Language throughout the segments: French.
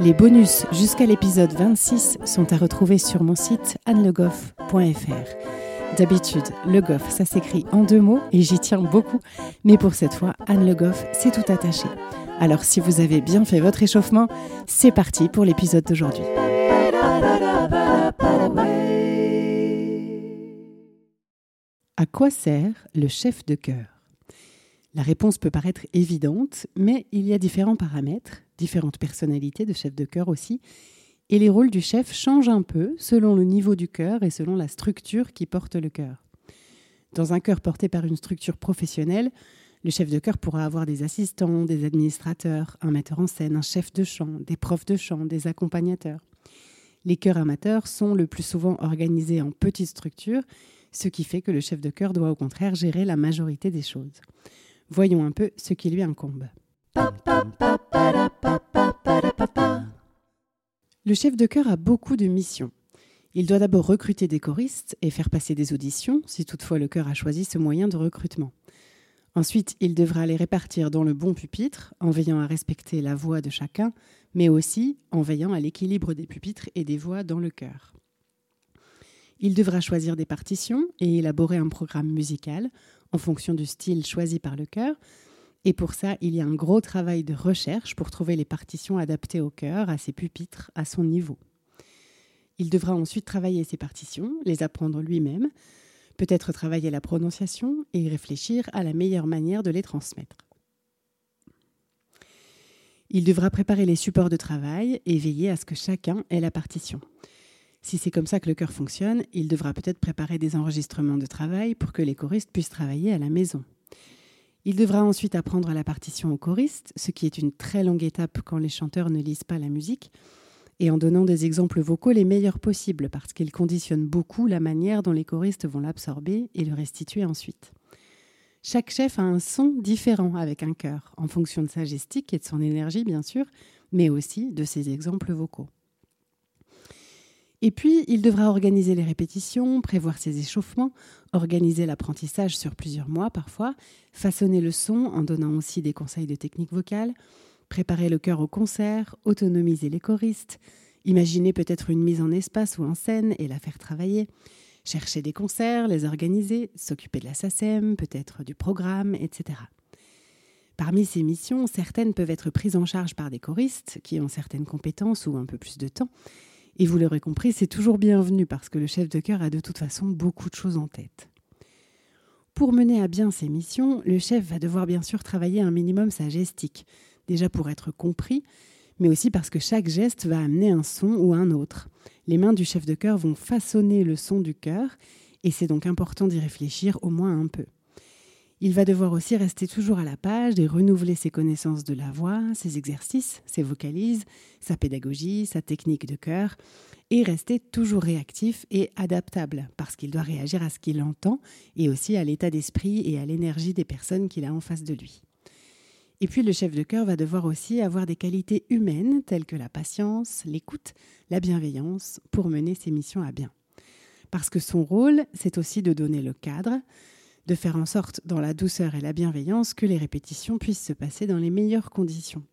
Les bonus jusqu'à l'épisode 26 sont à retrouver sur mon site annelegoff.fr. D'habitude, Le Goff, ça s'écrit en deux mots et j'y tiens beaucoup, mais pour cette fois, Anne Le Goff, c'est tout attaché. Alors si vous avez bien fait votre échauffement, c'est parti pour l'épisode d'aujourd'hui. À quoi sert le chef de chœur? La réponse peut paraître évidente, mais il y a différents paramètres, différentes personnalités de chef de chœur aussi, et les rôles du chef changent un peu selon le niveau du chœur et selon la structure qui porte le chœur. Dans un chœur porté par une structure professionnelle, le chef de chœur pourra avoir des assistants, des administrateurs, un metteur en scène, un chef de chant, des profs de chant, des accompagnateurs. Les chœurs amateurs sont le plus souvent organisés en petites structures, ce qui fait que le chef de chœur doit au contraire gérer la majorité des choses. Voyons un peu ce qui lui incombe. Le chef de chœur a beaucoup de missions. Il doit d'abord recruter des choristes et faire passer des auditions, si toutefois le chœur a choisi ce moyen de recrutement. Ensuite, il devra les répartir dans le bon pupitre, en veillant à respecter la voix de chacun, mais aussi en veillant à l'équilibre des pupitres et des voix dans le chœur. Il devra choisir des partitions et élaborer un programme musical en fonction du style choisi par le chœur. Et pour ça, il y a un gros travail de recherche pour trouver les partitions adaptées au chœur, à ses pupitres, à son niveau. Il devra ensuite travailler ses partitions, les apprendre lui-même, peut-être travailler la prononciation et réfléchir à la meilleure manière de les transmettre. Il devra préparer les supports de travail et veiller à ce que chacun ait la partition. Si c'est comme ça que le chœur fonctionne, il devra peut-être préparer des enregistrements de travail pour que les choristes puissent travailler à la maison. Il devra ensuite apprendre la partition aux choristes, ce qui est une très longue étape quand les chanteurs ne lisent pas la musique, et en donnant des exemples vocaux les meilleurs possibles, parce qu'ils conditionnent beaucoup la manière dont les choristes vont l'absorber et le restituer ensuite. Chaque chef a un son différent avec un chœur, en fonction de sa gestique et de son énergie, bien sûr, mais aussi de ses exemples vocaux. Et puis, il devra organiser les répétitions, prévoir ses échauffements, organiser l'apprentissage sur plusieurs mois parfois, façonner le son en donnant aussi des conseils de technique vocale, préparer le chœur au concert, autonomiser les choristes, imaginer peut-être une mise en espace ou en scène et la faire travailler, chercher des concerts, les organiser, s'occuper de la SACEM, peut-être du programme, etc. Parmi ces missions, certaines peuvent être prises en charge par des choristes qui ont certaines compétences ou un peu plus de temps. Et vous l'aurez compris, c'est toujours bienvenu parce que le chef de chœur a de toute façon beaucoup de choses en tête. Pour mener à bien ces missions, le chef va devoir bien sûr travailler un minimum sa gestique, déjà pour être compris, mais aussi parce que chaque geste va amener un son ou un autre. Les mains du chef de chœur vont façonner le son du chœur, et c'est donc important d'y réfléchir au moins un peu. Il va devoir aussi rester toujours à la page et renouveler ses connaissances de la voix, ses exercices, ses vocalises, sa pédagogie, sa technique de chœur, et rester toujours réactif et adaptable, parce qu'il doit réagir à ce qu'il entend et aussi à l'état d'esprit et à l'énergie des personnes qu'il a en face de lui. Et puis le chef de chœur va devoir aussi avoir des qualités humaines telles que la patience, l'écoute, la bienveillance pour mener ses missions à bien. Parce que son rôle, c'est aussi de donner le cadre, de faire en sorte, dans la douceur et la bienveillance, que les répétitions puissent se passer dans les meilleures conditions.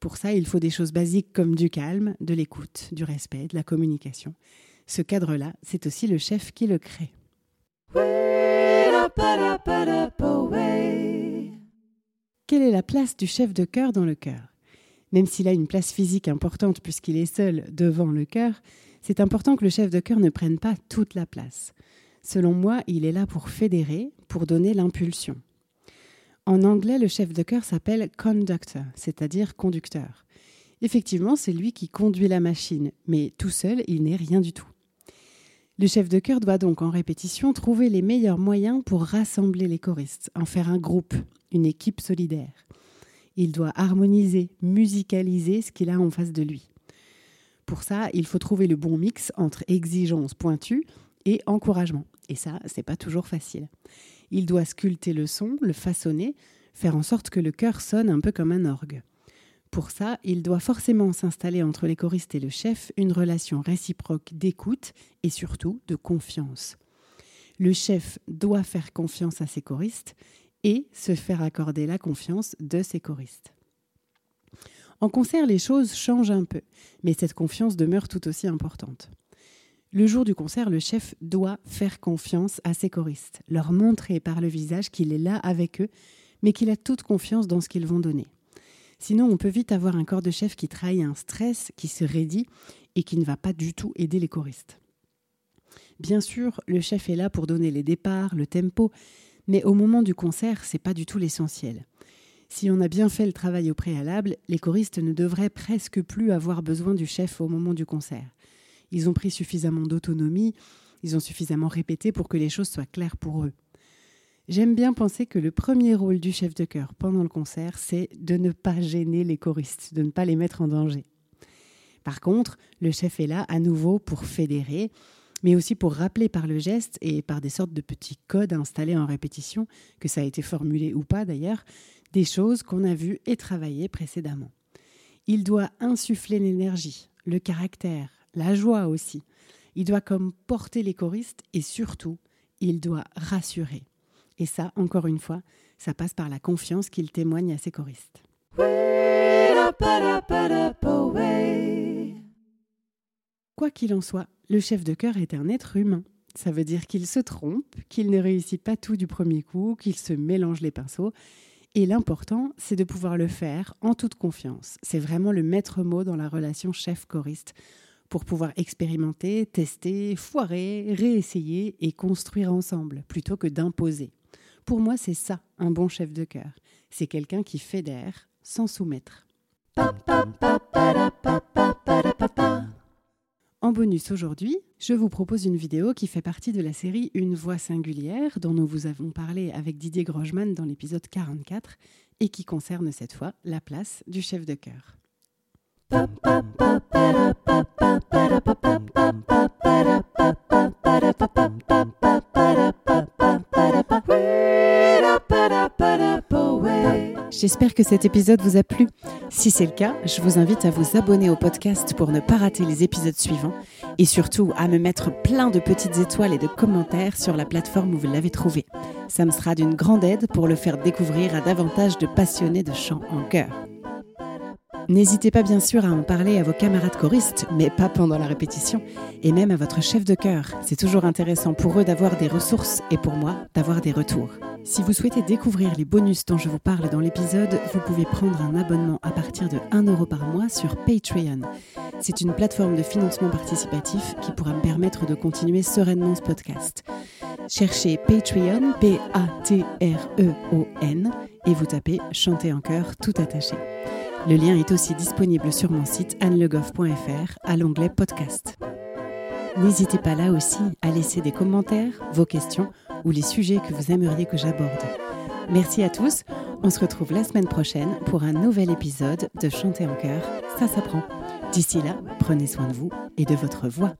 Pour ça, il faut des choses basiques comme du calme, de l'écoute, du respect, de la communication. Ce cadre-là, c'est aussi le chef qui le crée. Quelle est la place du chef de chœur dans le chœur? Même s'il a une place physique importante puisqu'il est seul devant le chœur, c'est important que le chef de chœur ne prenne pas toute la place. Selon moi, il est là pour fédérer, pour donner l'impulsion. En anglais, le chef de chœur s'appelle conductor, c'est-à-dire conducteur. Effectivement, c'est lui qui conduit la machine, mais tout seul, il n'est rien du tout. Le chef de chœur doit donc en répétition trouver les meilleurs moyens pour rassembler les choristes, en faire un groupe, une équipe solidaire. Il doit harmoniser, musicaliser ce qu'il a en face de lui. Pour ça, il faut trouver le bon mix entre exigence pointue et encouragement. Et ça, c'est pas toujours facile. Il doit sculpter le son, le façonner, faire en sorte que le chœur sonne un peu comme un orgue. Pour ça, il doit forcément s'installer entre les choristes et le chef une relation réciproque d'écoute et surtout de confiance. Le chef doit faire confiance à ses choristes et se faire accorder la confiance de ses choristes. En concert, les choses changent un peu, mais cette confiance demeure tout aussi importante. Le jour du concert, le chef doit faire confiance à ses choristes, leur montrer par le visage qu'il est là avec eux, mais qu'il a toute confiance dans ce qu'ils vont donner. Sinon, on peut vite avoir un corps de chef qui trahit un stress, qui se raidit et qui ne va pas du tout aider les choristes. Bien sûr, le chef est là pour donner les départs, le tempo, mais au moment du concert, c'est pas du tout l'essentiel. Si on a bien fait le travail au préalable, les choristes ne devraient presque plus avoir besoin du chef au moment du concert. Ils ont pris suffisamment d'autonomie, ils ont suffisamment répété pour que les choses soient claires pour eux. J'aime bien penser que le premier rôle du chef de chœur pendant le concert, c'est de ne pas gêner les choristes, de ne pas les mettre en danger. Par contre, le chef est là à nouveau pour fédérer, mais aussi pour rappeler par le geste et par des sortes de petits codes installés en répétition, que ça a été formulé ou pas d'ailleurs, des choses qu'on a vues et travaillées précédemment. Il doit insuffler l'énergie, le caractère, la joie aussi. Il doit comme porter les choristes et surtout, il doit rassurer. Et ça, encore une fois, ça passe par la confiance qu'il témoigne à ses choristes. Quoi qu'il en soit, le chef de chœur est un être humain. Ça veut dire qu'il se trompe, qu'il ne réussit pas tout du premier coup, qu'il se mélange les pinceaux. Et l'important, c'est de pouvoir le faire en toute confiance. C'est vraiment le maître mot dans la relation chef-choriste pour pouvoir expérimenter, tester, foirer, réessayer et construire ensemble, plutôt que d'imposer. Pour moi, c'est ça, un bon chef de chœur. C'est quelqu'un qui fédère sans soumettre. En bonus aujourd'hui, je vous propose une vidéo qui fait partie de la série Une voix singulière dont nous vous avons parlé avec Didier Grosjean dans l'épisode 44 et qui concerne cette fois la place du chef de chœur. J'espère que cet épisode vous a plu. Si c'est le cas, je vous invite à vous abonner au podcast pour ne pas rater les épisodes suivants et surtout à me mettre plein de petites étoiles et de commentaires sur la plateforme où vous l'avez trouvé. Ça me sera d'une grande aide pour le faire découvrir à davantage de passionnés de chant en chœur. N'hésitez pas bien sûr à en parler à vos camarades choristes, mais pas pendant la répétition, et même à votre chef de chœur. C'est toujours intéressant pour eux d'avoir des ressources et pour moi d'avoir des retours. Si vous souhaitez découvrir les bonus dont je vous parle dans l'épisode, vous pouvez prendre un abonnement à partir de 1 euro par mois sur Patreon. C'est une plateforme de financement participatif qui pourra me permettre de continuer sereinement ce podcast. Cherchez Patreon, P-A-T-R-E-O-N, et vous tapez Chanter en chœur tout attaché. Le lien est aussi disponible sur mon site annelegoff.fr à l'onglet podcast. N'hésitez pas là aussi à laisser des commentaires, vos questions ou les sujets que vous aimeriez que j'aborde. Merci à tous. On se retrouve la semaine prochaine pour un nouvel épisode de Chanter en chœur. Ça s'apprend. D'ici là, prenez soin de vous et de votre voix.